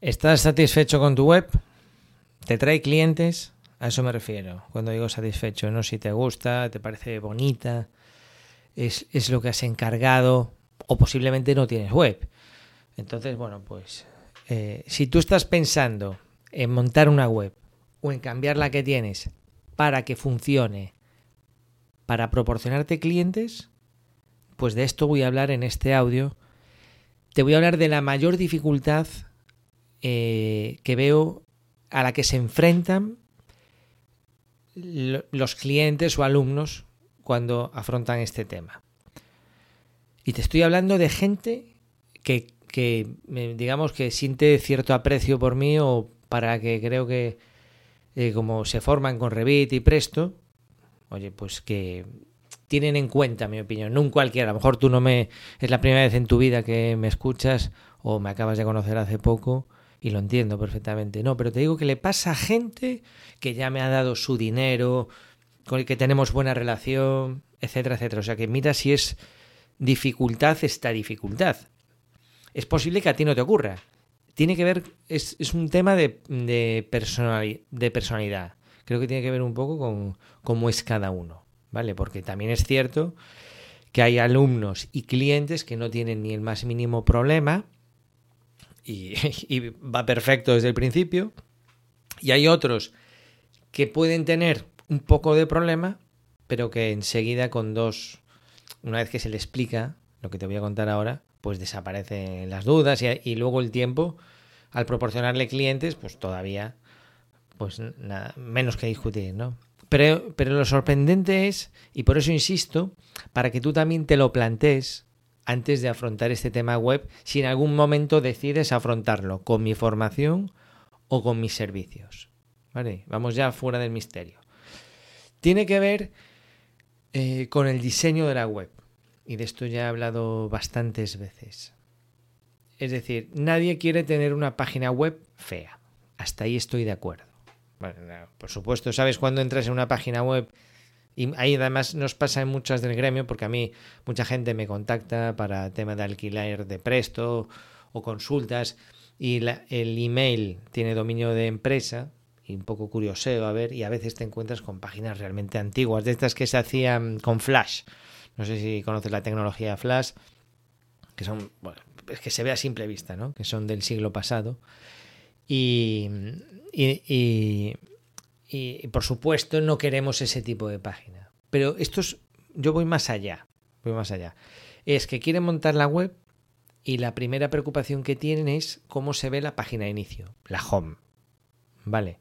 ¿Estás satisfecho con tu web? ¿Te trae clientes? A eso me refiero. Cuando digo satisfecho, no si te gusta, te parece bonita, es, es lo que has encargado o posiblemente no tienes web. Entonces, bueno, pues eh, si tú estás pensando en montar una web o en cambiar la que tienes para que funcione, para proporcionarte clientes, pues de esto voy a hablar en este audio. Te voy a hablar de la mayor dificultad eh, que veo a la que se enfrentan los clientes o alumnos cuando afrontan este tema. Y te estoy hablando de gente que, que, digamos que siente cierto aprecio por mí o para que creo que eh, como se forman con Revit y Presto, oye, pues que tienen en cuenta mi opinión, no un cualquiera, a lo mejor tú no me es la primera vez en tu vida que me escuchas o me acabas de conocer hace poco y lo entiendo perfectamente. No, pero te digo que le pasa a gente que ya me ha dado su dinero, con el que tenemos buena relación, etcétera, etcétera. O sea que mira si es dificultad esta dificultad. Es posible que a ti no te ocurra. Tiene que ver, es, es un tema de, de, de personalidad. Creo que tiene que ver un poco con cómo es cada uno, ¿vale? Porque también es cierto que hay alumnos y clientes que no tienen ni el más mínimo problema y, va perfecto desde el principio. Y hay otros que pueden tener un poco de problema, pero que enseguida con dos, una vez que se le explica lo que te voy a contar ahora, pues desaparecen las dudas y, luego el tiempo, al proporcionarle clientes, pues todavía, pues nada, menos que discutir, ¿no? Pero, pero lo sorprendente es, y por eso insisto, para que tú también te lo plantees, antes de afrontar este tema web si en algún momento decides afrontarlo con mi formación o con mis servicios. ¿Vale? Vamos ya fuera del misterio. Tiene que ver eh, con el diseño de la web. Y de esto ya he hablado bastantes veces. Es decir, nadie quiere tener una página web fea. Hasta ahí estoy de acuerdo. por supuesto, sabes cuando entras en una página web y ahí además nos pasa en muchas del gremio, porque a mí mucha gente me contacta para tema de alquiler de presto o consultas, y el email tiene dominio de empresa, y un poco curioseo a ver, y a veces te encuentras con páginas realmente antiguas, de estas que se hacían con Flash. No sé si conoces la tecnología Flash, que son, bueno, es que se ve a simple vista, ¿no? Que son del siglo pasado. y, por supuesto no queremos ese tipo de página. Pero esto es, yo voy más allá, voy más allá. Es que quieren montar la web y la primera preocupación que tienen es cómo se ve la página de inicio, la home. ¿Vale?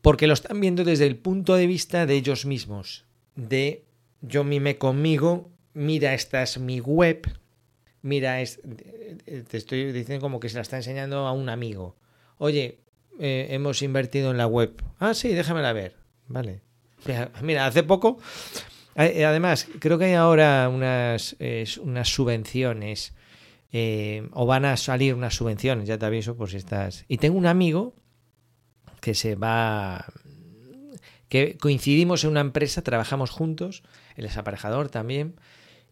Porque lo están viendo desde el punto de vista de ellos mismos, de yo mime conmigo, mira, esta es mi web, mira, es, te estoy diciendo como que se la está enseñando a un amigo. Oye, eh, hemos invertido en la web. Ah, sí, déjamela ver. Vale. Mira, hace poco, eh, además, creo que hay ahora unas, unas subvenciones, eh, o van a salir unas subvenciones, ya te aviso por si estás. Y tengo un amigo que se va, que coincidimos en una empresa, trabajamos juntos, él es aparejador también,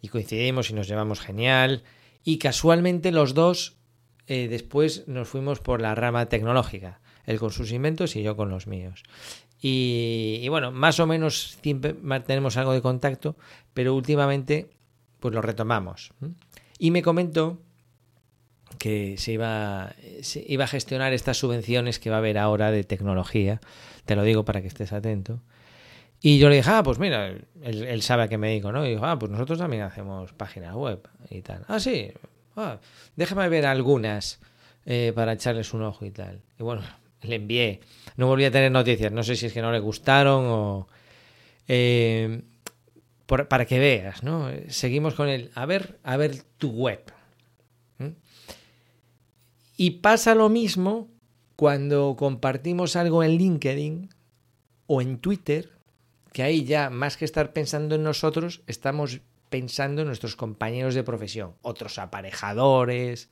y coincidimos y nos llevamos genial, y casualmente los dos después nos fuimos por la rama tecnológica él con sus inventos y yo con los míos. Y, bueno, más o menos siempre mantenemos algo de contacto, pero últimamente pues lo retomamos. Y me comentó que se iba, se iba a gestionar estas subvenciones que va a haber ahora de tecnología. Te lo digo para que estés atento. Y yo le dije, ah, pues mira, él, sabe a qué me dedico, ¿no? Y dijo, ah, pues nosotros también hacemos páginas web y tal. Ah, sí, ah, déjame ver algunas eh, para echarles un ojo y tal. Y bueno, le envié. No volví a tener noticias. No sé si es que no le gustaron o... Eh, para que veas, ¿no? Seguimos con el... A ver, a ver tu web. Y pasa lo mismo cuando compartimos algo en LinkedIn o en Twitter, que ahí ya, más que estar pensando en nosotros, estamos pensando en nuestros compañeros de profesión, otros aparejadores,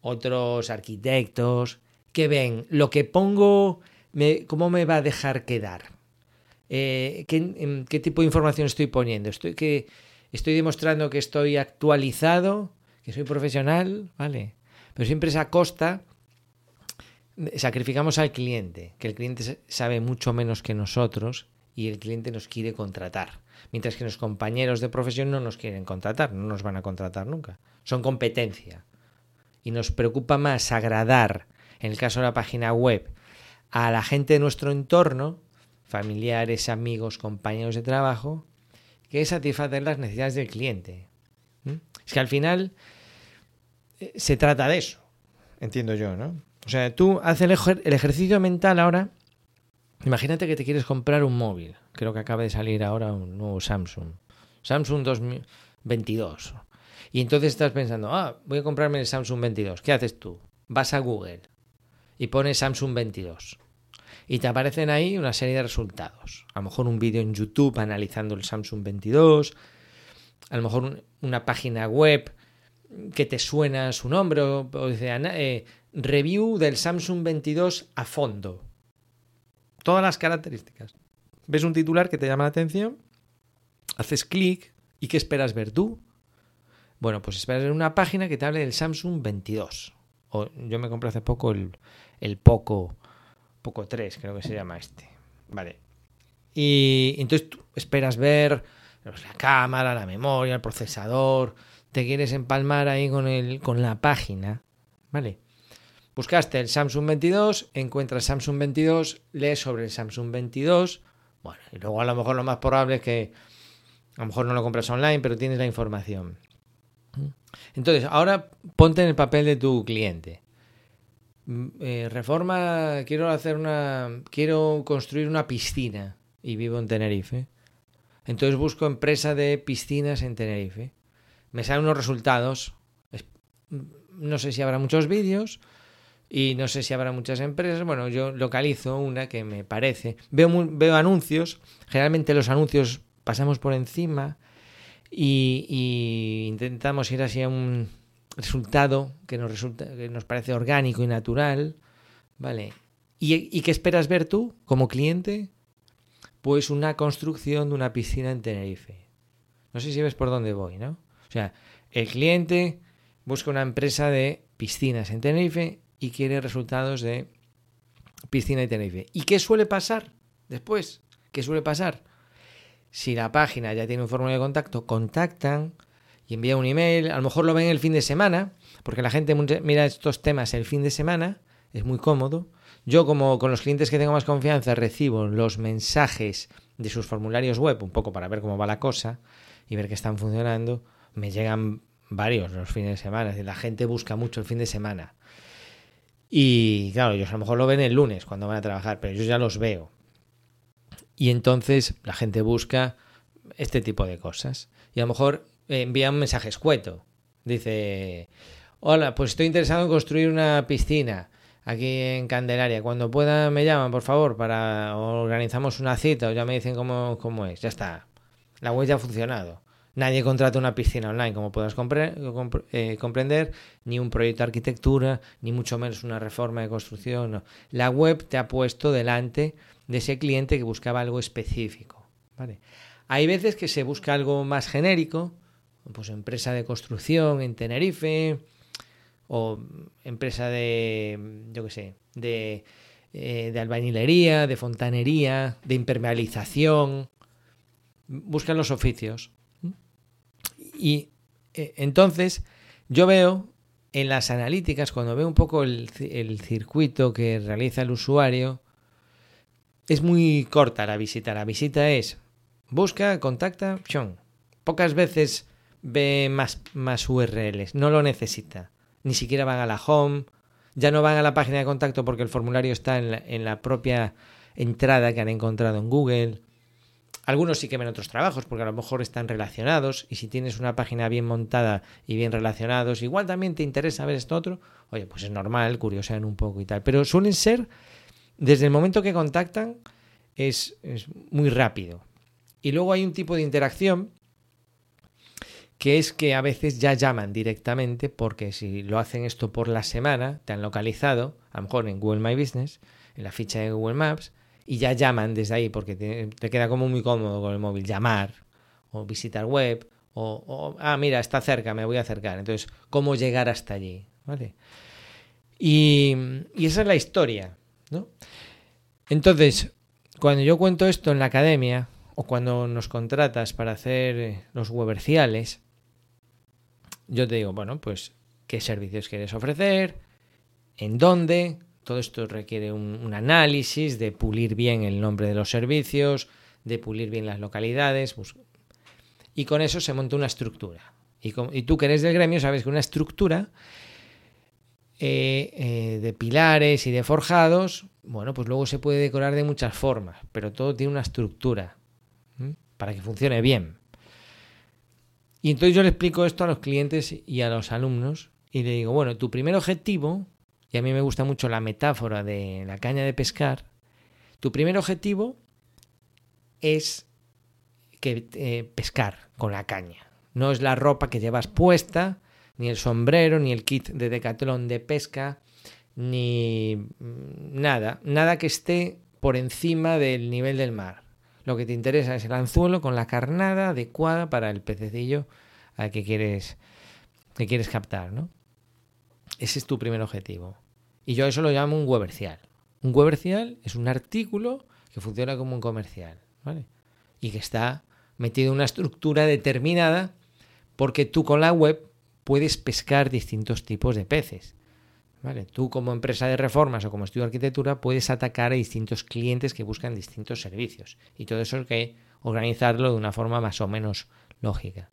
otros arquitectos, que ven lo que pongo, me, cómo me va a dejar quedar. Eh, ¿qué, ¿qué, tipo de información estoy poniendo? Estoy, que, estoy demostrando que estoy actualizado, que soy profesional, ¿vale? Pero siempre es a costa, sacrificamos al cliente, que el cliente sabe mucho menos que nosotros y el cliente nos quiere contratar. Mientras que los compañeros de profesión no nos quieren contratar, no nos van a contratar nunca. Son competencia. Y nos preocupa más agradar, en el caso de la página web, a la gente de nuestro entorno, familiares, amigos, compañeros de trabajo, que satisfacer las necesidades del cliente. Es que al final eh, se trata de eso, entiendo yo, ¿no? O sea, tú haces el, ejercicio mental ahora. Imagínate que te quieres comprar un móvil. Creo que acaba de salir ahora un nuevo Samsung. Samsung 2022. Y entonces estás pensando, ah, voy a comprarme el Samsung 22. ¿Qué haces tú? Vas a Google y pones Samsung 22 y te aparecen ahí una serie de resultados. A lo mejor un vídeo en YouTube analizando el Samsung 22, a lo mejor una página web que te suena su nombre, o, dice eh, review del Samsung 22 a fondo. Todas las características. Ves un titular que te llama la atención, haces clic y ¿qué esperas ver tú? Bueno, pues esperas ver una página que te hable del Samsung 22. O yo me compré hace poco el, el Poco poco 3, creo que se llama este. Vale. Y entonces tú esperas ver la cámara, la memoria, el procesador. Te quieres empalmar ahí con, el, con la página. Vale. Buscaste el Samsung 22, encuentras Samsung 22, lees sobre el Samsung 22. Bueno, y luego a lo mejor lo más probable es que a lo mejor no lo compras online, pero tienes la información. Entonces, ahora ponte en el papel de tu cliente. Mm, eh, reforma, quiero hacer una, quiero construir una piscina y vivo en Tenerife. Entonces busco empresa de piscinas en Tenerife. Me salen unos resultados. Mm, no sé si habrá muchos vídeos y no sé si habrá muchas empresas. Bueno, yo localizo una que me parece. Veo, veo anuncios. Generalmente los anuncios pasamos por encima y, y intentamos ir así a un resultado que nos, resulta, que nos parece orgánico y natural, ¿vale? ¿Y, qué esperas ver tú como cliente? Pues una construcción de una piscina en Tenerife. No sé si ves por dónde voy, ¿no? O sea, el cliente busca una empresa de piscinas en Tenerife y quiere resultados de piscina en Tenerife. ¿Y qué suele pasar después? ¿Qué suele pasar? Si la página ya tiene un formulario de contacto, contactan y envía un email, a lo mejor lo ven el fin de semana, porque la gente mira estos temas el fin de semana, es muy cómodo. Yo como con los clientes que tengo más confianza recibo los mensajes de sus formularios web, un poco para ver cómo va la cosa y ver que están funcionando, me llegan varios los fines de semana, la gente busca mucho el fin de semana. Y claro, ellos a lo mejor lo ven el lunes cuando van a trabajar, pero yo ya los veo. Y entonces la gente busca este tipo de cosas. Y a lo mejor envía un mensaje escueto. Dice, hola, pues estoy interesado en construir una piscina aquí en Candelaria. Cuando pueda me llaman, por favor, para organizamos una cita o ya me dicen cómo, cómo es. Ya está. La web ya ha funcionado. Nadie contrata una piscina online, como puedas eh, comprender, ni un proyecto de arquitectura, ni mucho menos una reforma de construcción. La web te ha puesto delante de ese cliente que buscaba algo específico. Hay veces que se busca algo más genérico, pues empresa de construcción en Tenerife o empresa de, yo qué sé, de, eh, de albañilería, de fontanería, de impermeabilización. Buscan los oficios. Y eh, entonces yo veo en las analíticas, cuando veo un poco el, circuito que realiza el usuario, es muy corta la visita. La visita es busca, contacta, Pocas veces ve más, más URLs, no lo necesita. Ni siquiera van a la home, ya no van a la página de contacto porque el formulario está en la, en la propia entrada que han encontrado en Google. Algunos sí que ven otros trabajos porque a lo mejor están relacionados y si tienes una página bien montada y bien relacionados, igual también te interesa ver esto otro, oye, pues es normal, curiosean un poco y tal. Pero suelen ser, desde el momento que contactan, es, es muy rápido. Y luego hay un tipo de interacción que es que a veces ya llaman directamente porque si lo hacen esto por la semana, te han localizado, a lo mejor en Google My Business, en la ficha de Google Maps, y ya llaman desde ahí porque te, queda como muy cómodo con el móvil llamar o visitar web o, ah, mira, está cerca, me voy a acercar. Entonces, ¿cómo llegar hasta allí? ¿vale? Y, y esa es la historia, ¿no? Entonces, cuando yo cuento esto en la academia, o cuando nos contratas para hacer eh, los weberciales, yo te digo, bueno, pues qué servicios quieres ofrecer, en dónde, todo esto requiere un, análisis de pulir bien el nombre de los servicios, de pulir bien las localidades, y con eso se monta una estructura. Y, tú que eres del gremio sabes que una estructura eh, eh, de pilares y de forjados, bueno, pues luego se puede decorar de muchas formas, pero todo tiene una estructura para que funcione bien. Y entonces yo le explico esto a los clientes y a los alumnos y le digo, bueno, tu primer objetivo, y a mí me gusta mucho la metáfora de la caña de pescar, tu primer objetivo es que eh, pescar con la caña. No es la ropa que llevas puesta, ni el sombrero, ni el kit de decatlón de pesca, ni nada, nada que esté por encima del nivel del mar. Lo que te interesa es el anzuelo con la carnada adecuada para el pececillo al que quieres, que quieres captar, ¿no? Ese es tu primer objetivo. Y yo eso lo llamo un webercial. Un webercial es un artículo que funciona como un comercial, ¿vale? Y que está metido en una estructura determinada porque tú con la web puedes pescar distintos tipos de peces. ¿Vale? Tú como empresa de reformas o como estudio de arquitectura puedes atacar a distintos clientes que buscan distintos servicios. Y todo eso hay que organizarlo de una forma más o menos lógica.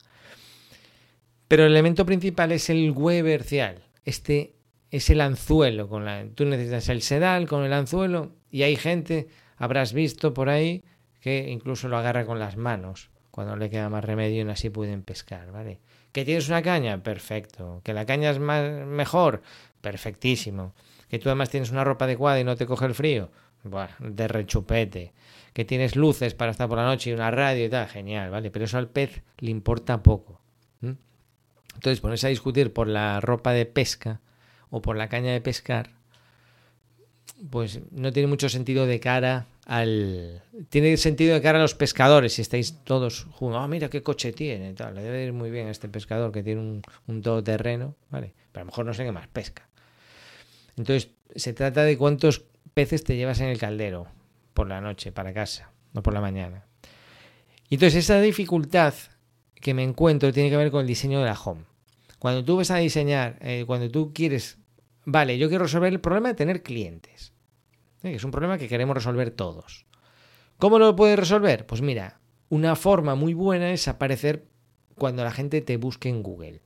Pero el elemento principal es el webercial. Este es el anzuelo. Con la, tú necesitas el sedal con el anzuelo y hay gente, habrás visto por ahí, que incluso lo agarra con las manos cuando le queda más remedio y así pueden pescar, ¿vale? ¿Que tienes una caña? Perfecto. ¿Que la caña es más, mejor? Perfectísimo. ¿Que tú además tienes una ropa adecuada y no te coge el frío? Buah, de rechupete. ¿Que tienes luces para estar por la noche y una radio y tal? Genial, ¿vale? Pero eso al pez le importa poco. Entonces ponerse a discutir por la ropa de pesca o por la caña de pescar, pues no tiene mucho sentido de cara al... Tiene sentido de cara a los pescadores, si estáis todos juntos. Ah, mira qué coche tiene, tal. Le debe ir muy bien a este pescador que tiene un, un todoterreno, ¿vale? Pero a lo mejor no sé qué más pesca. Entonces, se trata de cuántos peces te llevas en el caldero por la noche para casa, no por la mañana. Y entonces, esa dificultad que me encuentro tiene que ver con el diseño de la home. Cuando tú vas a diseñar, eh, cuando tú quieres, vale, yo quiero resolver el problema de tener clientes. Es un problema que queremos resolver todos. ¿Cómo lo puedes resolver? Pues mira, una forma muy buena es aparecer cuando la gente te busque en Google.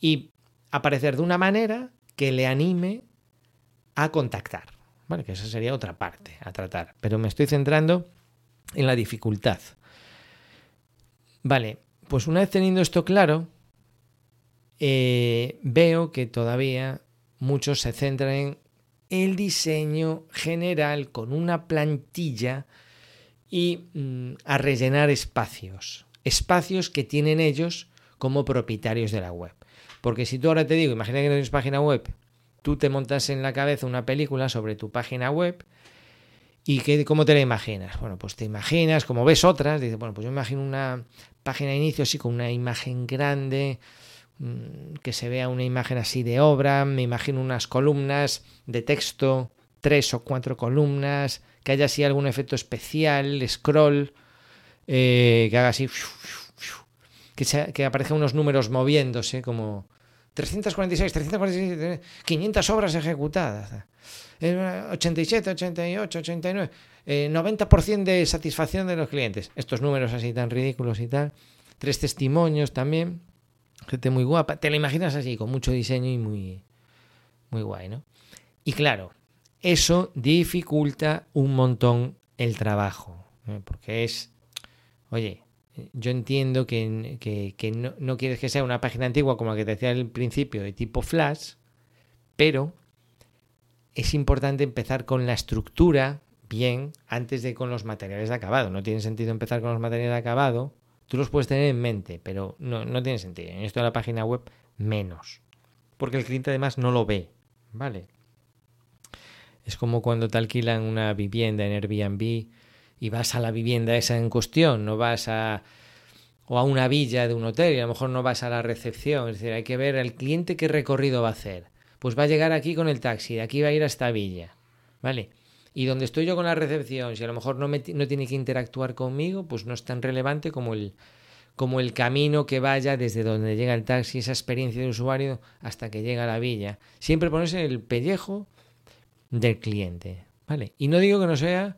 Y aparecer de una manera que le anime a contactar. Vale, que esa sería otra parte a tratar. Pero me estoy centrando en la dificultad. Vale, pues una vez teniendo esto claro, eh, veo que todavía muchos se centran en el diseño general con una plantilla y mm, a rellenar espacios, espacios que tienen ellos como propietarios de la web. Porque si tú ahora te digo, imagina que no tienes página web, tú te montas en la cabeza una película sobre tu página web y que, ¿cómo te la imaginas? Bueno, pues te imaginas, como ves otras, dices, bueno, pues yo imagino una página de inicio así con una imagen grande, que se vea una imagen así de obra, me imagino unas columnas de texto, tres o cuatro columnas, que haya así algún efecto especial, scroll, eh, que haga así, que, que aparezcan unos números moviéndose, como 346, 346, 500 obras ejecutadas, 87, 88, 89, 90% de satisfacción de los clientes, estos números así tan ridículos y tal, tres testimonios también gente muy guapa. Te la imaginas así, con mucho diseño y muy, muy guay, ¿no? Y claro, eso dificulta un montón el trabajo, porque es, oye, yo entiendo que, no, no, quieres que sea una página antigua como la que te decía al principio, de tipo flash, pero es importante empezar con la estructura bien antes de con los materiales de acabado. No tiene sentido empezar con los materiales de acabado Tú los puedes tener en mente, pero no, no tiene sentido. En esto de la página web, menos. Porque el cliente además no lo ve. ¿Vale? Es como cuando te alquilan una vivienda en Airbnb y vas a la vivienda esa en cuestión, no vas a o a una villa de un hotel y a lo mejor no vas a la recepción. Es decir, hay que ver al cliente qué recorrido va a hacer. Pues va a llegar aquí con el taxi, de aquí va a ir a esta villa. ¿Vale? Y donde estoy yo con la recepción, si a lo mejor no, me, no tiene que interactuar conmigo, pues no es tan relevante como el, como el camino que vaya desde donde llega el taxi, esa experiencia de usuario hasta que llega a la villa. Siempre ponerse el pellejo del cliente. ¿Vale? Y no digo que no sea,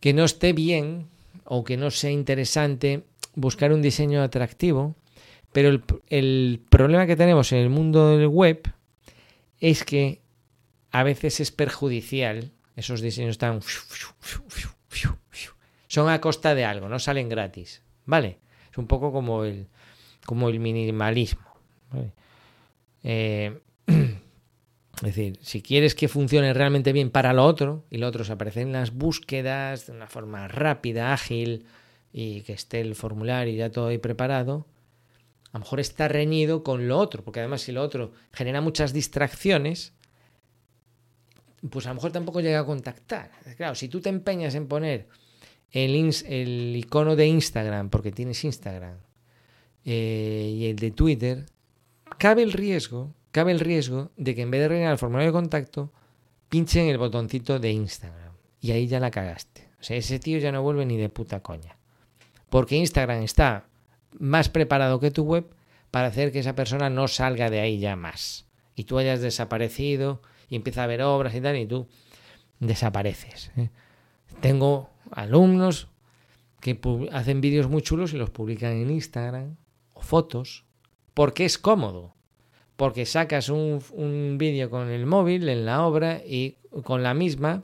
que no esté bien o que no sea interesante buscar un diseño atractivo, pero el, el problema que tenemos en el mundo del web es que a veces es perjudicial. Esos diseños están... Son a costa de algo, no salen gratis. ¿Vale? Es un poco como el, como el minimalismo. Eh, es decir, si quieres que funcione realmente bien para lo otro, y lo otro se aparece en las búsquedas de una forma rápida, ágil, y que esté el formulario ya todo ahí preparado, a lo mejor está reñido con lo otro, porque además si lo otro genera muchas distracciones, pues a lo mejor tampoco llega a contactar. Claro, si tú te empeñas en poner el, icono de Instagram, porque tienes Instagram, eh, y el de Twitter, cabe el riesgo, cabe el riesgo de que en vez de rellenar el formulario de contacto, pinchen el botoncito de Instagram. Y ahí ya la cagaste. O sea, ese tío ya no vuelve ni de puta coña. Porque Instagram está más preparado que tu web para hacer que esa persona no salga de ahí ya más. Y tú hayas desaparecido y empieza a ver obras y tal, y tú desapareces. ¿eh? Tengo alumnos que hacen vídeos muy chulos y los publican en Instagram o fotos, porque es cómodo. Porque sacas un, un vídeo con el móvil en la obra y con la misma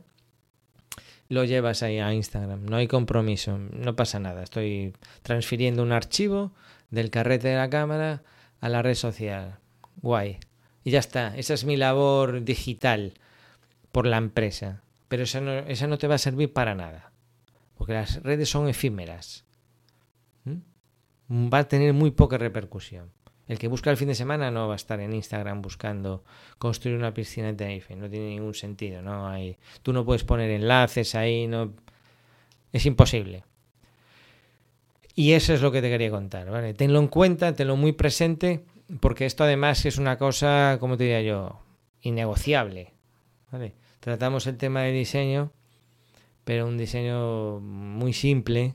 lo llevas ahí a Instagram. No hay compromiso, no pasa nada. Estoy transfiriendo un archivo del carrete de la cámara a la red social. Guay. Y ya está. Esa es mi labor digital por la empresa. Pero esa no, esa no te va a servir para nada porque las redes son efímeras. Va a tener muy poca repercusión. El que busca el fin de semana no va a estar en Instagram buscando construir una piscina de Tenerife. No tiene ningún sentido. No hay. Tú no puedes poner enlaces ahí. No. Es imposible. Y eso es lo que te quería contar. ¿vale? Tenlo en cuenta, tenlo muy presente, porque esto además es una cosa, como te diría yo, innegociable. ¿vale? Tratamos el tema de diseño pero un diseño muy simple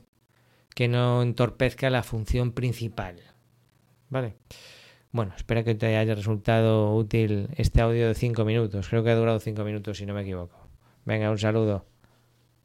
que no entorpezca la función principal. ¿Vale? Bueno, espero que te haya resultado útil este audio de 5 minutos. Creo que ha durado 5 minutos si no me equivoco. Venga, un saludo.